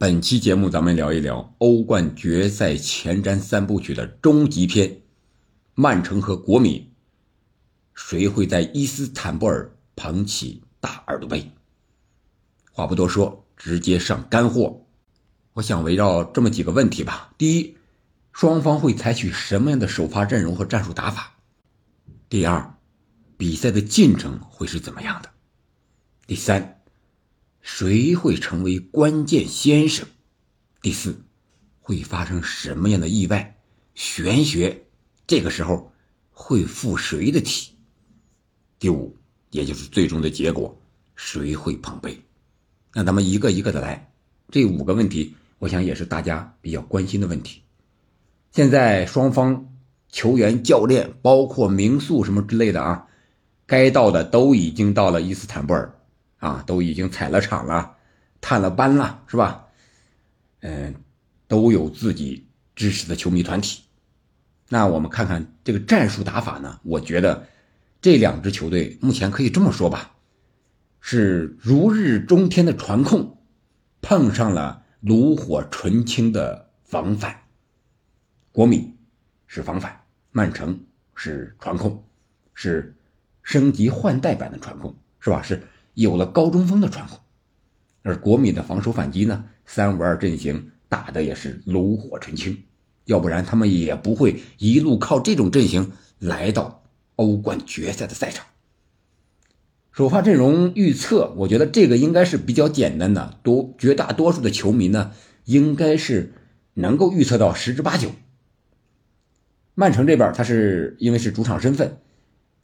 本期节目咱们聊一聊欧冠决赛前瞻三部曲的终极篇：曼城和国米，谁会在伊斯坦布尔捧起大耳朵杯？话不多说，直接上干货。我想围绕这么几个问题吧：第一，双方会采取什么样的首发阵容和战术打法？第二，比赛的进程会是怎么样的？第三。谁会成为关键先生？第四，会发生什么样的意外？玄学这个时候会附谁的体？第五，也就是最终的结果，谁会捧杯？那咱们一个一个的来。这五个问题，我想也是大家比较关心的问题。现在双方球员、教练，包括名宿什么之类的啊，该到的都已经到了伊斯坦布尔。啊，都已经踩了场了，探了班了，是吧？嗯，都有自己支持的球迷团体。那我们看看这个战术打法呢？我觉得这两支球队目前可以这么说吧，是如日中天的传控，碰上了炉火纯青的防反。国米是防反，曼城是传控，是升级换代版的传控，是吧？是。有了高中锋的传控，而国米的防守反击呢？三五二阵型打的也是炉火纯青，要不然他们也不会一路靠这种阵型来到欧冠决赛的赛场。首发阵容预测，我觉得这个应该是比较简单的，多绝大多数的球迷呢，应该是能够预测到十之八九。曼城这边，他是因为是主场身份，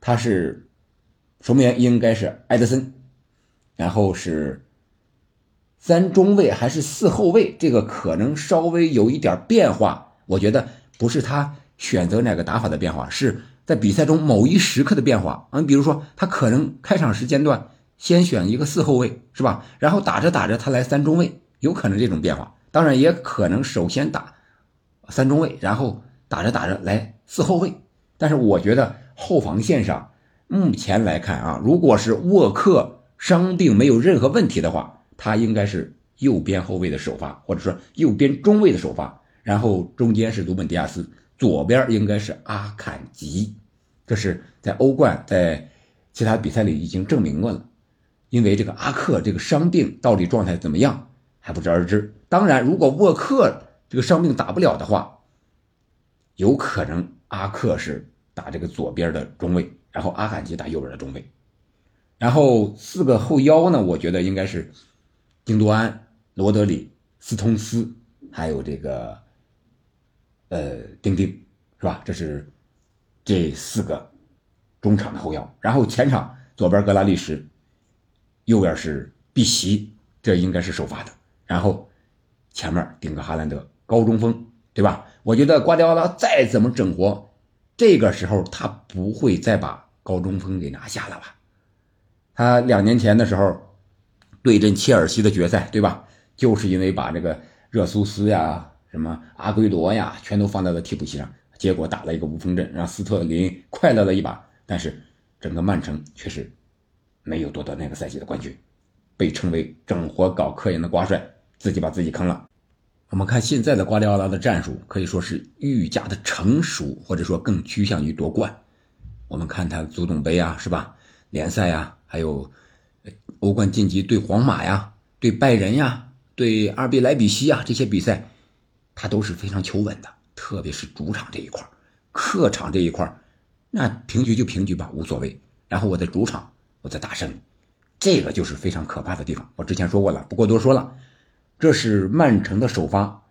他是守门员应该是埃德森。然后是三中卫还是四后卫？这个可能稍微有一点变化。我觉得不是他选择哪个打法的变化，是在比赛中某一时刻的变化。嗯，比如说他可能开场时间段先选一个四后卫，是吧？然后打着打着他来三中卫，有可能这种变化。当然也可能首先打三中卫，然后打着打着来四后卫。但是我觉得后防线上目前来看啊，如果是沃克。伤病没有任何问题的话，他应该是右边后卫的首发，或者说右边中卫的首发，然后中间是鲁本迪亚斯，左边应该是阿坎吉。这是在欧冠在其他比赛里已经证明过了。因为这个阿克这个伤病到底状态怎么样还不知而知。当然，如果沃克这个伤病打不了的话，有可能阿克是打这个左边的中卫，然后阿坎吉打右边的中卫。然后四个后腰呢，我觉得应该是京多安、罗德里、斯通斯，还有这个呃丁丁，是吧？这是这四个中场的后腰。然后前场左边格拉利什，右边是碧玺，这应该是首发的。然后前面顶个哈兰德，高中锋，对吧？我觉得瓜迪奥拉再怎么整活，这个时候他不会再把高中锋给拿下了吧？他两年前的时候对阵切尔西的决赛，对吧？就是因为把这个热苏斯呀、什么阿圭罗呀，全都放在了替补席上，结果打了一个无锋阵，让斯特林快乐了一把。但是整个曼城却是没有夺得那个赛季的冠军，被称为整活搞科研的瓜帅，自己把自己坑了。我们看现在的瓜迪奥拉的战术，可以说是愈加的成熟，或者说更趋向于夺冠。我们看他足总杯啊，是吧？联赛呀。还有欧冠晋级对皇马呀，对拜仁呀，对阿尔比莱比锡呀，这些比赛他都是非常求稳的，特别是主场这一块客场这一块那平局就平局吧，无所谓。然后我在主场，我在大胜，这个就是非常可怕的地方。我之前说过了，不过多说了。这是曼城的首发，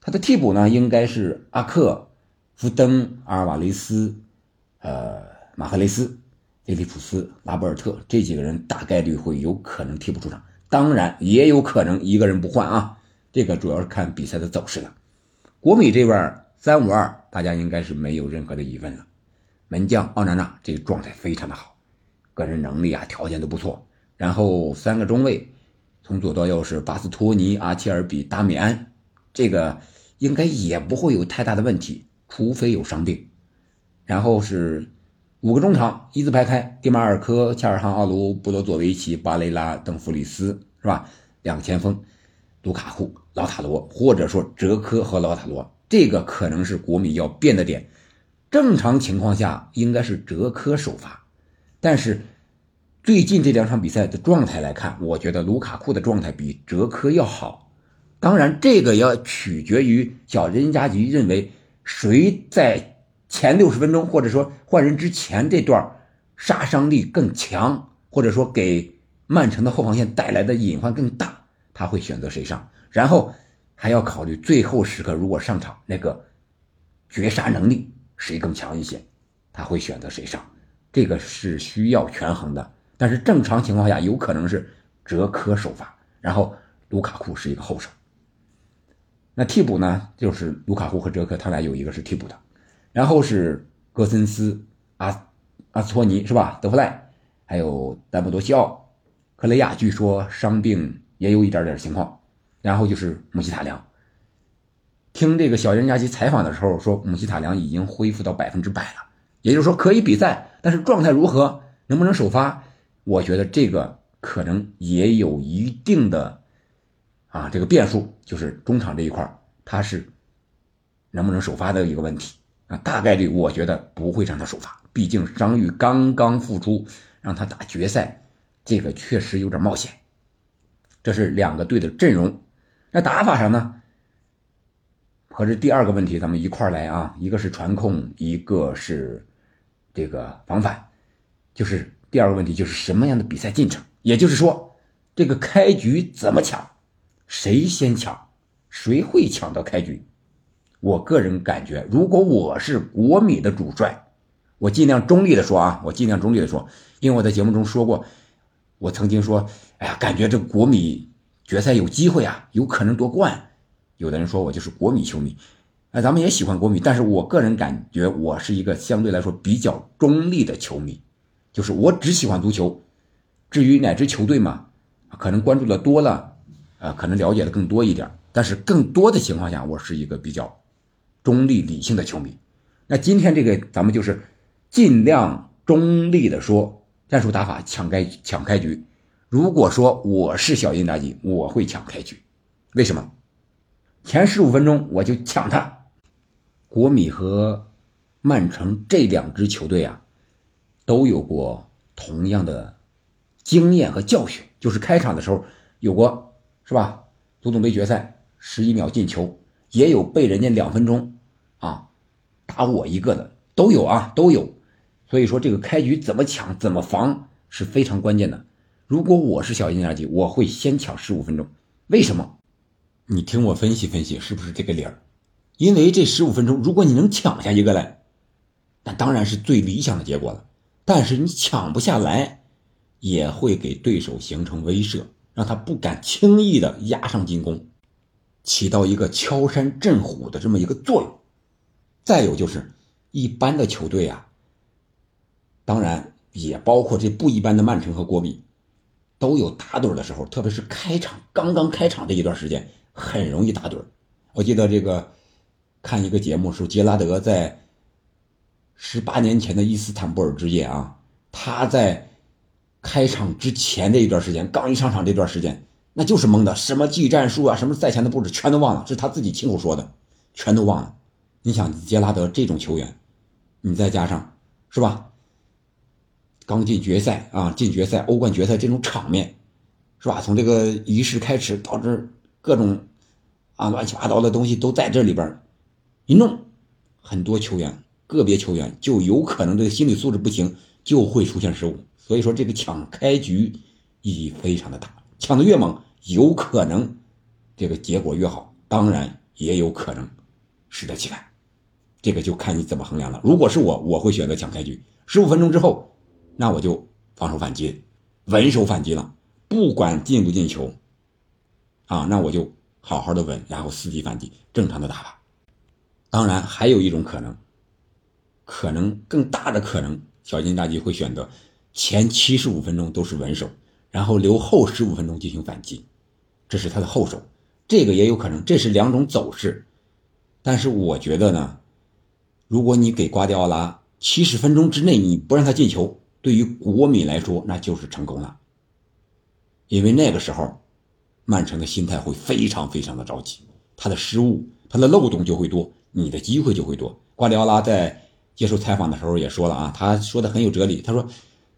他的替补呢应该是阿克、福登、阿尔瓦雷斯、呃马赫雷斯。菲利普斯、拉波尔特这几个人大概率会有可能替补出场，当然也有可能一个人不换啊。这个主要是看比赛的走势了。国米这边三五二，大家应该是没有任何的疑问了。门将奥纳纳这个状态非常的好，个人能力啊条件都不错。然后三个中卫，从左到右是巴斯托尼、阿切尔比、达米安，这个应该也不会有太大的问题，除非有伤病。然后是。五个中场一字排开，迪马尔科、恰尔汗奥卢、布罗佐维奇、巴雷拉、邓弗里斯，是吧？两个前锋，卢卡库、劳塔罗，或者说哲科和劳塔罗，这个可能是国米要变的点。正常情况下应该是哲科首发，但是最近这两场比赛的状态来看，我觉得卢卡库的状态比哲科要好。当然，这个要取决于小任加吉认为谁在前六十分钟，或者说换人之前这段杀伤力更强，或者说给曼城的后防线带来的隐患更大。他会选择谁上，然后还要考虑最后时刻如果上场那个绝杀能力谁更强一些，他会选择谁上，这个是需要权衡的。但是正常情况下有可能是哲科首发，然后卢卡库是一个后手。那替补呢，就是卢卡库和哲科，他俩有一个是替补的，然后是戈森斯、阿阿斯托尼是吧？德弗赖，还有丹布多西奥、克雷亚，据说伤病。也有一点点情况，然后就是姆希塔良。听这个小任加吉采访的时候说，姆希塔良已经恢复到百分之百了，也就是说可以比赛，但是状态如何，能不能首发，我觉得这个可能也有一定的啊这个变数，就是中场这一块他是能不能首发的一个问题啊，大概率我觉得不会让他首发，毕竟伤愈刚刚复出，让他打决赛，这个确实有点冒险。这是两个队的阵容，那打法上呢？和这第二个问题，咱们一块来啊。一个是传控，一个是这个防反，就是第二个问题，就是什么样的比赛进程？也就是说，这个开局怎么抢？谁先抢？谁会抢到开局？我个人感觉，如果我是国米的主帅，我尽量中立的说啊，我尽量中立的说，因为我在节目中说过。我曾经说，哎呀，感觉这国米决赛有机会啊，有可能夺冠。有的人说我就是国米球迷，哎，咱们也喜欢国米，但是我个人感觉我是一个相对来说比较中立的球迷，就是我只喜欢足球。至于哪支球队嘛，可能关注的多了，呃，可能了解的更多一点，但是更多的情况下，我是一个比较中立理性的球迷。那今天这个咱们就是尽量中立的说。战术打法抢开抢开局，如果说我是小因扎吉，我会抢开局。为什么？前十五分钟我就抢他。国米和曼城这两支球队啊，都有过同样的经验和教训，就是开场的时候有过，是吧？足总杯决赛十一秒进球，也有被人家两分钟啊打我一个的，都有啊，都有。所以说，这个开局怎么抢、怎么防是非常关键的。如果我是小因扎吉，我会先抢十五分钟。为什么？你听我分析分析，是不是这个理儿？因为这十五分钟，如果你能抢下一个来，那当然是最理想的结果了。但是你抢不下来，也会给对手形成威慑，让他不敢轻易的压上进攻，起到一个敲山震虎的这么一个作用。再有就是，一般的球队啊。当然，也包括这不一般的曼城和国米，都有打盹的时候，特别是开场刚刚开场这一段时间，很容易打盹。我记得这个看一个节目，说杰拉德在十八年前的伊斯坦布尔之夜啊，他在开场之前这一段时间，刚一上场这段时间，那就是懵的，什么技战术啊，什么赛前的布置全都忘了，是他自己亲口说的，全都忘了。你想杰拉德这种球员，你再加上是吧？刚进决赛啊，进决赛、欧冠决赛这种场面，是吧？从这个仪式开始，导致各种啊乱七八糟的东西都在这里边一弄，很多球员、个别球员就有可能这个心理素质不行，就会出现失误。所以说，这个抢开局意义非常的大，抢的越猛，有可能这个结果越好，当然也有可能适得其反，这个就看你怎么衡量了。如果是我，我会选择抢开局，十五分钟之后。那我就防守反击，稳守反击了，不管进不进球，啊，那我就好好的稳，然后伺机反击，正常的打法。当然，还有一种可能，可能更大的可能，小金大吉会选择前七十五分钟都是稳守，然后留后十五分钟进行反击，这是他的后手，这个也有可能，这是两种走势。但是我觉得呢，如果你给瓜迪奥拉七十分钟之内你不让他进球。对于国米来说，那就是成功了，因为那个时候，曼城的心态会非常非常的着急，他的失误、他的漏洞就会多，你的机会就会多。瓜迪奥拉在接受采访的时候也说了啊，他说的很有哲理。他说，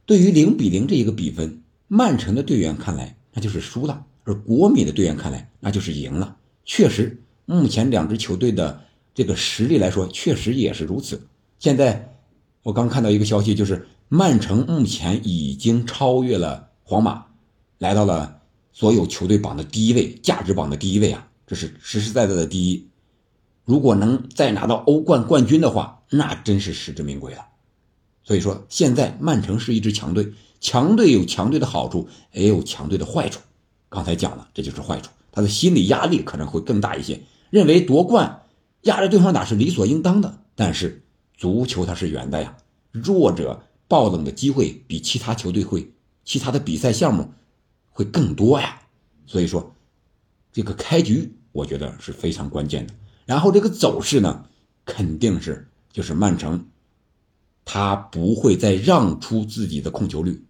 对于零比零这一个比分，曼城的队员看来那就是输了，而国米的队员看来那就是赢了。确实，目前两支球队的这个实力来说，确实也是如此。现在我刚看到一个消息，就是曼城目前已经超越了皇马，来到了所有球队榜的第一位，价值榜的第一位啊，这是实实在在的第一。如果能再拿到欧冠冠军的话，那真是实至名归了。所以说，现在曼城是一支强队，强队有强队的好处，也有强队的坏处。刚才讲了，这就是坏处，他的心理压力可能会更大一些，认为夺冠压着对方打是理所应当的。但是足球它是圆的呀，弱者爆冷的机会比其他球队会，其他的比赛项目会更多呀。所以说，这个开局我觉得是非常关键的。然后这个走势呢，肯定是就是曼城，他不会再让出自己的控球率。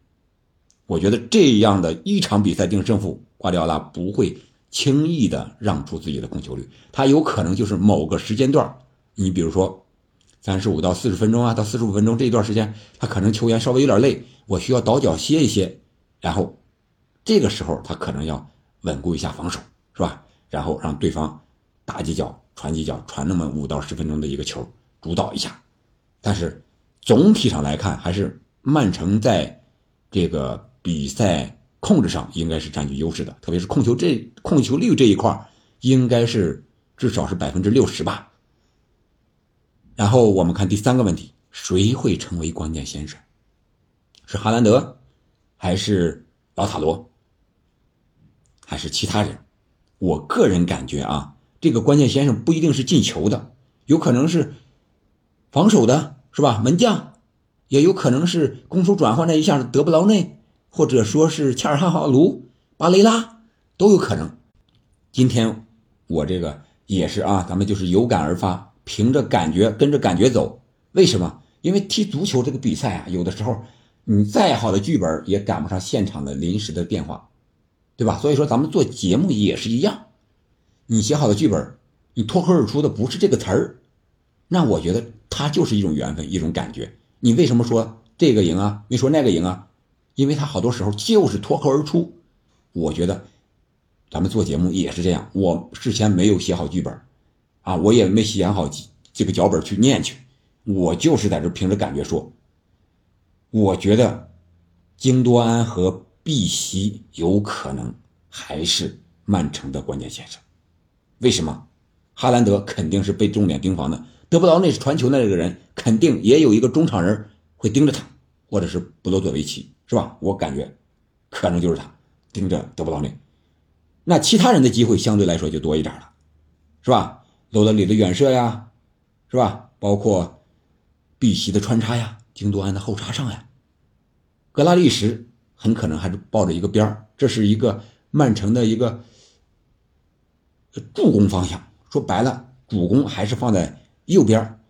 我觉得这样的一场比赛定胜负，瓜迪奥拉不会轻易的让出自己的控球率。他有可能就是某个时间段，你比如说三十五到四十分钟啊，到四十五分钟这一段时间，他可能球员稍微有点累，我需要倒脚歇一歇，然后这个时候他可能要稳固一下防守，是吧？然后让对方打几脚。传几脚，传那么五到十分钟的一个球，主导一下。但是总体上来看，还是曼城在这个比赛控制上应该是占据优势的，特别是控球这控球率这一块，应该是至少是百分之六十吧。然后我们看第三个问题，谁会成为关键先生？是哈兰德，还是老塔罗，还是其他人？我个人感觉啊。这个关键先生不一定是进球的，有可能是防守的，是吧？门将，也有可能是攻守转换那一下德布劳内，或者说是恰尔汗卢、巴雷拉都有可能。今天我这个也是啊，咱们就是有感而发，凭着感觉跟着感觉走。为什么？因为踢足球这个比赛啊，有的时候你再好的剧本也赶不上现场的临时的变化，对吧？所以说咱们做节目也是一样。你写好的剧本，你脱口而出的不是这个词儿，那我觉得它就是一种缘分，一种感觉。你为什么说这个赢啊？没说那个赢啊？因为他好多时候就是脱口而出。我觉得咱们做节目也是这样，我事先没有写好剧本，啊，我也没写好这个脚本去念去，我就是在这凭着感觉说。我觉得京多安和碧玺有可能还是曼城的关键先生。为什么？哈兰德肯定是被重点盯防的，德布劳内是传球的那个人，肯定也有一个中场人会盯着他，或者是布罗佐维奇，是吧？我感觉可能就是他盯着德布劳内。那其他人的机会相对来说就多一点了，是吧？罗德里的远射呀，是吧？包括碧玺的穿插呀，京多安的后插上呀，格拉利什很可能还是抱着一个边，这是一个曼城的一个。助攻方向说白了，主攻还是放在右边，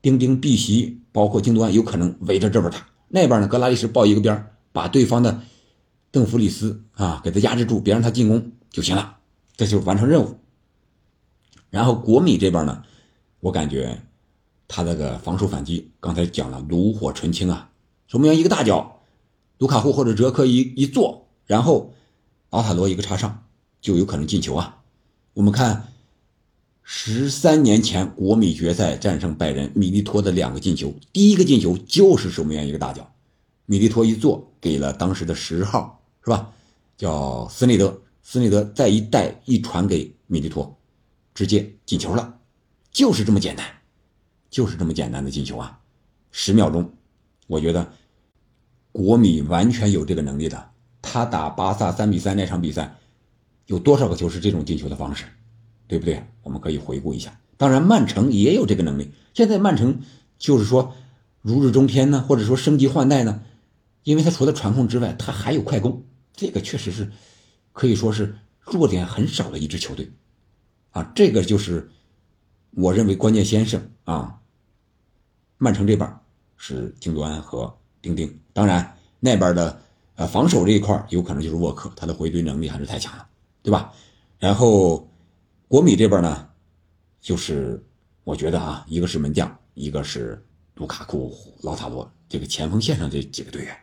丁丁、碧玺，包括京多安有可能围着这边打。那边呢，格拉利什抱一个边，把对方的邓弗里斯啊给他压制住，别让他进攻就行了，这就完成任务。然后国米这边呢，我感觉他这个防守反击，刚才讲了炉火纯青啊，守门员一个大脚，卢卡库或者哲科一一坐，然后奥塔罗一个插上，就有可能进球啊。我们看，十三年前国米决赛战胜拜仁，米利托的两个进球，第一个进球就是守门员一个大脚，米利托一做给了当时的十号，是吧？叫斯内德，斯内德再一带一传给米利托，直接进球了，就是这么简单，就是这么简单的进球啊！十秒钟，我觉得国米完全有这个能力的。他打巴萨三比三那场比赛。有多少个球是这种进球的方式，对不对？我们可以回顾一下。当然，曼城也有这个能力。现在曼城就是说如日中天呢，或者说升级换代呢，因为他除了传控之外，他还有快攻，这个确实是可以说是弱点很少的一支球队啊。这个就是我认为关键先生啊。曼城这边是京多安和丁丁，当然那边的呃防守这一块有可能就是沃克，他的回追能力还是太强了。对吧？然后国米这边呢，就是我觉得啊，一个是门将，一个是卢卡库、劳塔罗这个前锋线上这几个队员，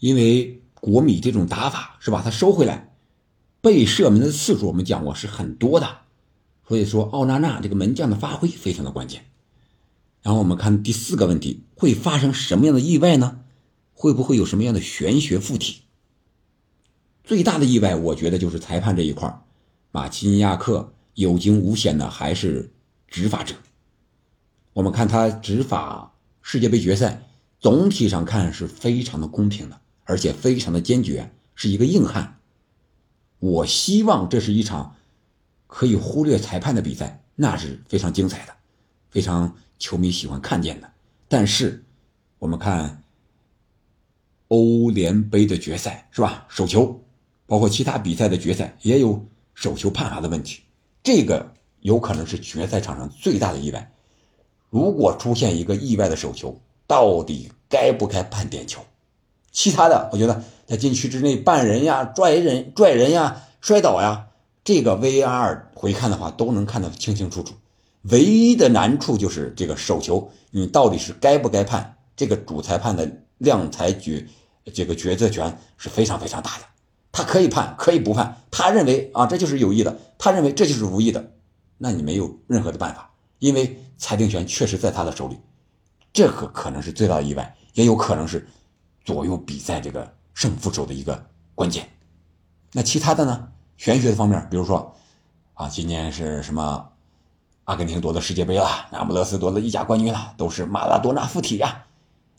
因为国米这种打法是吧？他收回来被射门的次数我们讲过是很多的，所以说奥纳纳这个门将的发挥非常的关键。然后我们看第四个问题，会发生什么样的意外呢？会不会有什么样的玄学附体？最大的意外，我觉得就是裁判这一块马奇尼亚克有惊无险的还是执法者。我们看他执法世界杯决赛，总体上看是非常的公平的，而且非常的坚决，是一个硬汉。我希望这是一场可以忽略裁判的比赛，那是非常精彩的，非常。球迷喜欢看见的，但是我们看欧联杯的决赛是吧？手球，包括其他比赛的决赛也有手球判罚的问题，这个有可能是决赛场上最大的意外。如果出现一个意外的手球，到底该不该判点球？其他的，我觉得在禁区之内绊人呀、拽人、拽人呀、摔倒呀，这个 VR 回看的话都能看得清清楚楚。唯一的难处就是这个手球，你到底是该不该判？这个主裁判的量裁决，这个决策权是非常非常大的。他可以判，可以不判。他认为啊，这就是有意的；他认为这就是无意的。那你没有任何的办法，因为裁定权确实在他的手里。这个可能是最大的意外，也有可能是左右比赛这个胜负手的一个关键。那其他的呢？玄学的方面，比如说啊，今年是什么？阿根廷夺得世界杯了，那不勒斯夺了意甲冠军了，都是马拉多纳附体呀。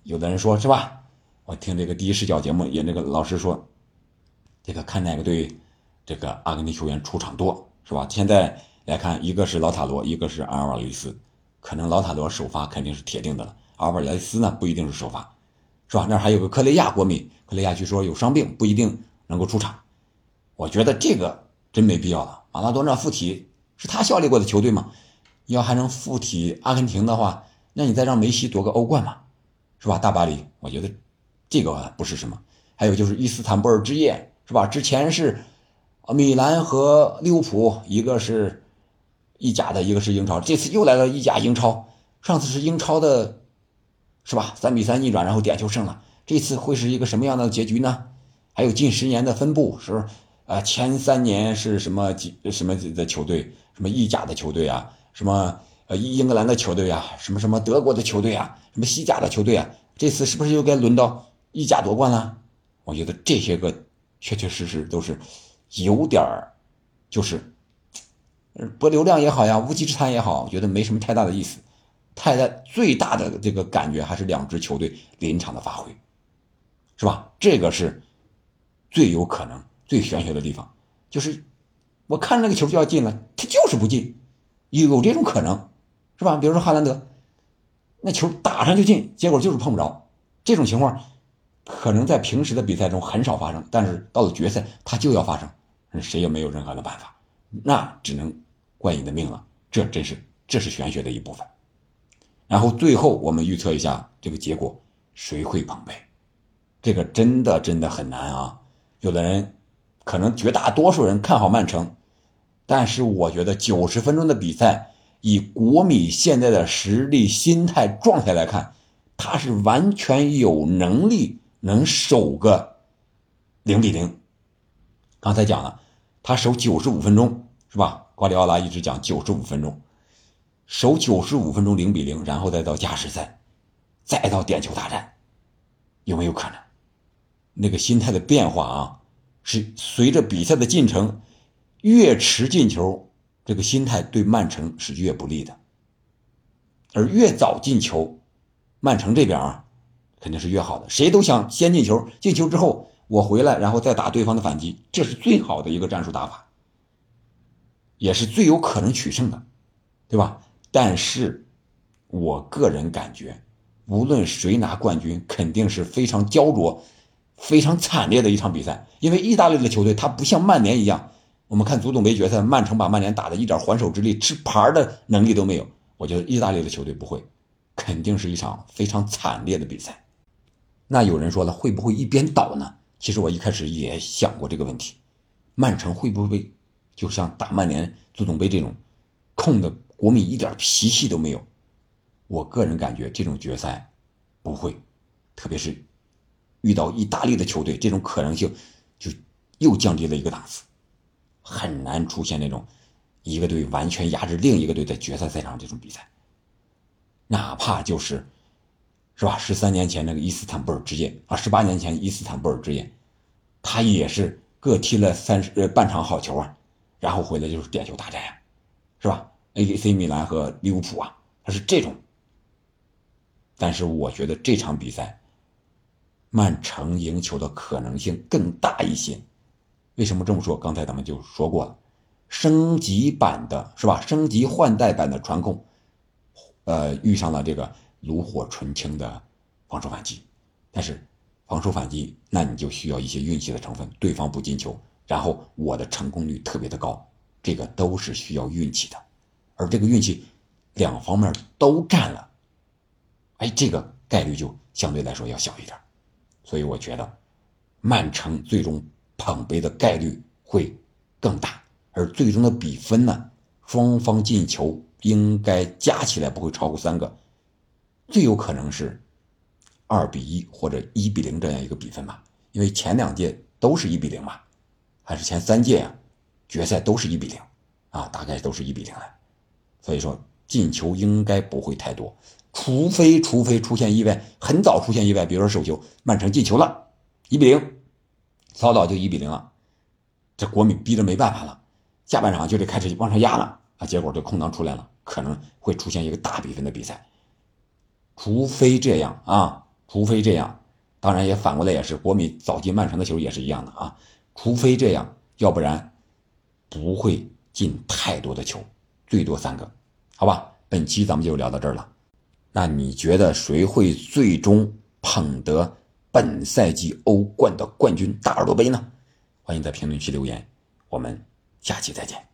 有的人说是吧？我听这个第一视角节目，也那个老师说，这个看哪个队，这个阿根廷球员出场多是吧？现在来看，一个是老塔罗，一个是阿尔瓦雷斯，可能老塔罗首发肯定是铁定的了，阿尔瓦雷斯呢不一定是首发，是吧？那还有个克雷亚国米，克雷亚据说有伤病，不一定能够出场。我觉得这个真没必要了。马拉多纳附体是他效力过的球队吗？要还能附体阿根廷的话，那你再让梅西夺个欧冠嘛，是吧？大巴黎，我觉得这个不是什么。还有就是伊斯坦布尔之夜，是吧？之前是米兰和利物浦，一个是意甲的，一个是英超，这次又来了意甲英超。上次是英超的，是吧？三比三逆转，然后点球胜了。这次会是一个什么样的结局呢？还有近十年的分布是，呃，前三年是什么几什么的球队，什么意甲的球队啊？什么呃英格兰的球队啊，什么什么德国的球队啊，什么西甲的球队啊，这次是不是又该轮到意甲夺冠了？我觉得这些个确确实实都是有点儿，就是博流量也好呀，无稽之谈也好，我觉得没什么太大的意思。太大最大的这个感觉还是两支球队临场的发挥，是吧？这个是最有可能、最玄学的地方，就是我看那个球就要进了，他就是不进。有这种可能，是吧？比如说哈兰德，那球打上就进，结果就是碰不着。这种情况可能在平时的比赛中很少发生，但是到了决赛，它就要发生，谁也没有任何的办法，那只能怪你的命了。这真是这是玄学的一部分。然后最后我们预测一下这个结果，谁会捧杯？这个真的真的很难啊！有的人可能绝大多数人看好曼城。但是我觉得九十分钟的比赛，以国米现在的实力、心态、状态来看，他是完全有能力能守个零比零。刚才讲了，他守九十五分钟是吧？瓜迪奥拉一直讲九十五分钟，守九十五分钟零比零，然后再到加时赛，再到点球大战，有没有可能？那个心态的变化啊，是随着比赛的进程。越迟进球，这个心态对曼城是越不利的；而越早进球，曼城这边啊，肯定是越好的。谁都想先进球，进球之后我回来，然后再打对方的反击，这是最好的一个战术打法，也是最有可能取胜的，对吧？但是，我个人感觉，无论谁拿冠军，肯定是非常焦灼、非常惨烈的一场比赛，因为意大利的球队他不像曼联一样。我们看足总杯决赛，曼城把曼联打的一点还手之力、吃牌的能力都没有。我觉得意大利的球队不会，肯定是一场非常惨烈的比赛。那有人说了，会不会一边倒呢？其实我一开始也想过这个问题，曼城会不会就像打曼联足总杯这种，控的国米一点脾气都没有？我个人感觉这种决赛不会，特别是遇到意大利的球队，这种可能性就又降低了一个档次，很难出现那种一个队完全压制另一个队在决赛赛场这种比赛。哪怕就是，是吧？十三年前那个伊斯坦布尔之夜啊，十八年前伊斯坦布尔之夜，他也是各踢了三十呃半场好球啊，然后回来就是点球大战呀，是吧？A.C. 米兰和利物浦啊，他是这种。但是我觉得这场比赛，曼城赢球的可能性更大一些。为什么这么说？刚才咱们就说过了，升级版的是吧？升级换代版的传控。呃，遇上了这个炉火纯青的防守反击，但是防守反击，那你就需要一些运气的成分，对方不进球，然后我的成功率特别的高，这个都是需要运气的，而这个运气两方面都占了，哎，这个概率就相对来说要小一点，所以我觉得曼城最终捧杯的概率会更大，而最终的比分呢，双方进球。应该加起来不会超过三个，最有可能是二比一或者一比零这样一个比分吧，因为前两届都是一比零嘛，还是前三届呀，决赛都是一比零啊，大概都是一比零了，所以说进球应该不会太多，除非除非出现意外，很早出现意外，比如说手球，曼城进球了，一比零，早早就一比零了，这国米逼着没办法了，下半场就得开始往上压了啊，结果这空档出来了。可能会出现一个大比分的比赛，除非这样啊，除非这样，当然也反过来也是国米早进曼城的球也是一样的啊，除非这样，要不然不会进太多的球，最多三个，好吧？本期咱们就聊到这儿了，那你觉得谁会最终捧得本赛季欧冠的冠军大耳朵杯呢？欢迎在评论区留言，我们下期再见。